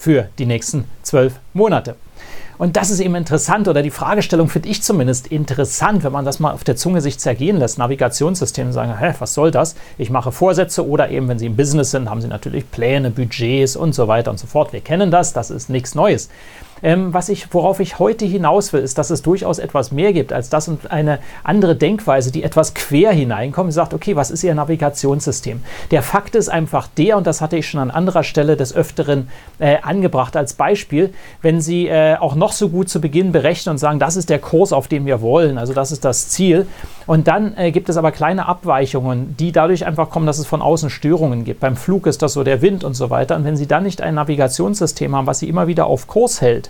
Für die nächsten zwölf Monate. Und das ist eben interessant oder die Fragestellung finde ich zumindest interessant, wenn man das mal auf der Zunge sich zergehen lässt. Navigationssysteme sagen, hä, was soll das? Ich mache Vorsätze oder eben, wenn Sie im Business sind, haben Sie natürlich Pläne, Budgets und so weiter und so fort. Wir kennen das, das ist nichts Neues. Ähm, was ich, worauf ich heute hinaus will, ist, dass es durchaus etwas mehr gibt als das und eine andere Denkweise, die etwas quer hineinkommt und sagt, okay, was ist Ihr Navigationssystem? Der Fakt ist einfach der, und das hatte ich schon an anderer Stelle des Öfteren äh, angebracht als Beispiel, wenn Sie äh, auch noch so gut zu Beginn berechnen und sagen, das ist der Kurs, auf den wir wollen, also das ist das Ziel, und dann äh, gibt es aber kleine Abweichungen, die dadurch einfach kommen, dass es von außen Störungen gibt. Beim Flug ist das so der Wind und so weiter. Und wenn Sie dann nicht ein Navigationssystem haben, was Sie immer wieder auf Kurs hält,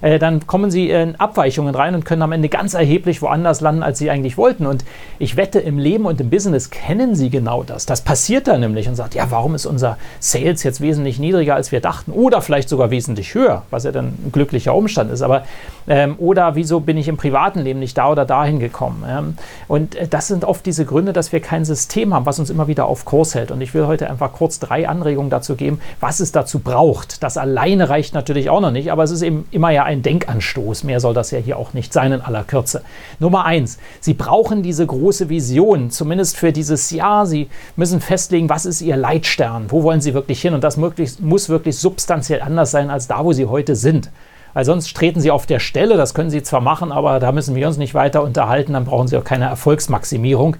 äh, dann kommen sie in Abweichungen rein und können am Ende ganz erheblich woanders landen, als sie eigentlich wollten. Und ich wette, im Leben und im Business kennen sie genau das. Das passiert da nämlich und sagt, ja, warum ist unser Sales jetzt wesentlich niedriger, als wir dachten? Oder vielleicht sogar wesentlich höher, was ja dann ein glücklicher Umstand ist. Aber ähm, oder wieso bin ich im privaten Leben nicht da oder dahin gekommen? Ähm, und äh, das sind oft diese Gründe, dass wir kein System haben, was uns immer wieder auf Kurs hält. Und ich will heute einfach kurz drei Anregungen dazu geben, was es dazu braucht. Das alleine reicht natürlich auch noch nicht, aber es ist eben immer ja ein Denkanstoß. Mehr soll das ja hier auch nicht sein in aller Kürze. Nummer eins, Sie brauchen diese große Vision, zumindest für dieses Jahr. Sie müssen festlegen, was ist Ihr Leitstern, wo wollen Sie wirklich hin und das möglichst, muss wirklich substanziell anders sein als da, wo Sie heute sind weil sonst treten sie auf der Stelle. Das können sie zwar machen, aber da müssen wir uns nicht weiter unterhalten. Dann brauchen sie auch keine Erfolgsmaximierung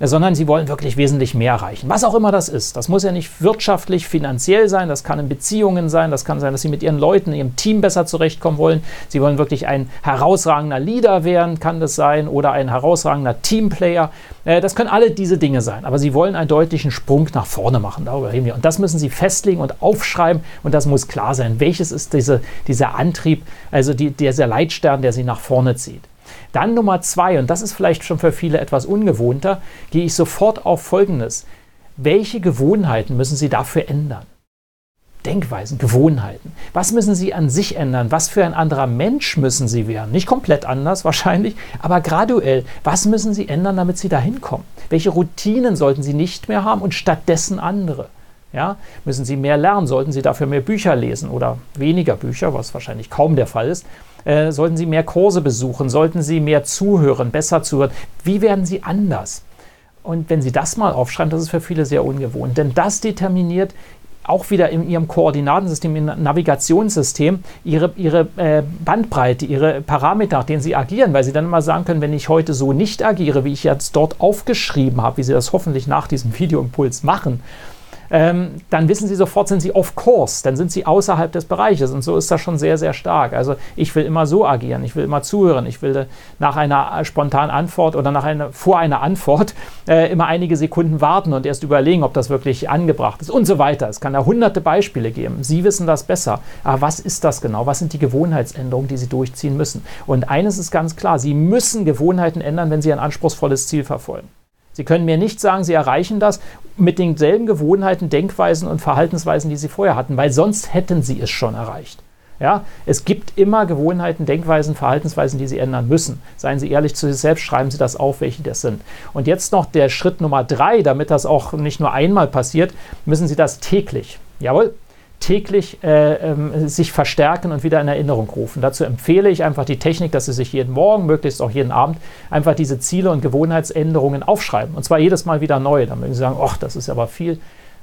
sondern sie wollen wirklich wesentlich mehr erreichen. Was auch immer das ist. Das muss ja nicht wirtschaftlich, finanziell sein, das kann in Beziehungen sein, das kann sein, dass sie mit ihren Leuten, ihrem Team besser zurechtkommen wollen. Sie wollen wirklich ein herausragender Leader werden, kann das sein, oder ein herausragender Teamplayer. Äh, das können alle diese Dinge sein, aber sie wollen einen deutlichen Sprung nach vorne machen. Darüber reden wir. Und das müssen sie festlegen und aufschreiben und das muss klar sein. Welches ist diese, dieser Antrieb, also die, dieser Leitstern, der sie nach vorne zieht? Dann Nummer zwei, und das ist vielleicht schon für viele etwas ungewohnter, gehe ich sofort auf Folgendes. Welche Gewohnheiten müssen Sie dafür ändern? Denkweisen, Gewohnheiten. Was müssen Sie an sich ändern? Was für ein anderer Mensch müssen Sie werden? Nicht komplett anders wahrscheinlich, aber graduell. Was müssen Sie ändern, damit Sie dahin kommen? Welche Routinen sollten Sie nicht mehr haben und stattdessen andere? Ja, müssen Sie mehr lernen? Sollten Sie dafür mehr Bücher lesen oder weniger Bücher, was wahrscheinlich kaum der Fall ist? Äh, sollten Sie mehr Kurse besuchen? Sollten Sie mehr zuhören, besser zuhören? Wie werden Sie anders? Und wenn Sie das mal aufschreiben, das ist für viele sehr ungewohnt, denn das determiniert auch wieder in Ihrem Koordinatensystem, im Navigationssystem, Ihre, ihre äh, Bandbreite, Ihre Parameter, nach denen Sie agieren, weil Sie dann immer sagen können, wenn ich heute so nicht agiere, wie ich jetzt dort aufgeschrieben habe, wie Sie das hoffentlich nach diesem Videoimpuls machen, ähm, dann wissen Sie sofort, sind Sie off course, dann sind Sie außerhalb des Bereiches. Und so ist das schon sehr, sehr stark. Also ich will immer so agieren, ich will immer zuhören, ich will nach einer spontanen Antwort oder nach einer, vor einer Antwort äh, immer einige Sekunden warten und erst überlegen, ob das wirklich angebracht ist und so weiter. Es kann da hunderte Beispiele geben. Sie wissen das besser. Aber was ist das genau? Was sind die Gewohnheitsänderungen, die Sie durchziehen müssen? Und eines ist ganz klar, Sie müssen Gewohnheiten ändern, wenn Sie ein anspruchsvolles Ziel verfolgen. Sie können mir nicht sagen, Sie erreichen das mit denselben Gewohnheiten, Denkweisen und Verhaltensweisen, die Sie vorher hatten, weil sonst hätten Sie es schon erreicht. Ja, es gibt immer Gewohnheiten, Denkweisen, Verhaltensweisen, die Sie ändern müssen. Seien Sie ehrlich zu sich selbst, schreiben Sie das auf, welche das sind. Und jetzt noch der Schritt Nummer drei, damit das auch nicht nur einmal passiert, müssen Sie das täglich. Jawohl, täglich äh, äh, sich verstärken und wieder in Erinnerung rufen. Dazu empfehle ich einfach die Technik, dass Sie sich jeden Morgen, möglichst auch jeden Abend, einfach diese Ziele und Gewohnheitsänderungen aufschreiben. Und zwar jedes Mal wieder neu. Dann mögen Sie sagen, ach, das ist aber viel.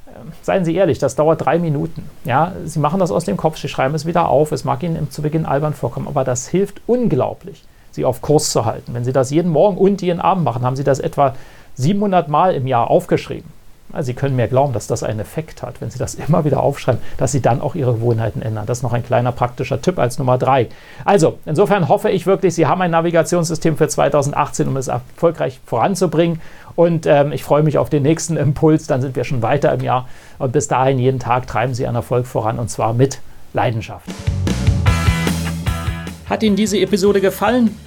Ähm, seien Sie ehrlich, das dauert drei Minuten. Ja, Sie machen das aus dem Kopf, Sie schreiben es wieder auf. Es mag Ihnen zu Beginn albern vorkommen, aber das hilft unglaublich, Sie auf Kurs zu halten. Wenn Sie das jeden Morgen und jeden Abend machen, haben Sie das etwa 700 Mal im Jahr aufgeschrieben. Sie können mir glauben, dass das einen Effekt hat, wenn Sie das immer wieder aufschreiben, dass Sie dann auch Ihre Gewohnheiten ändern. Das ist noch ein kleiner praktischer Tipp als Nummer drei. Also, insofern hoffe ich wirklich, Sie haben ein Navigationssystem für 2018, um es erfolgreich voranzubringen. Und ähm, ich freue mich auf den nächsten Impuls. Dann sind wir schon weiter im Jahr. Und bis dahin, jeden Tag treiben Sie einen Erfolg voran und zwar mit Leidenschaft. Hat Ihnen diese Episode gefallen?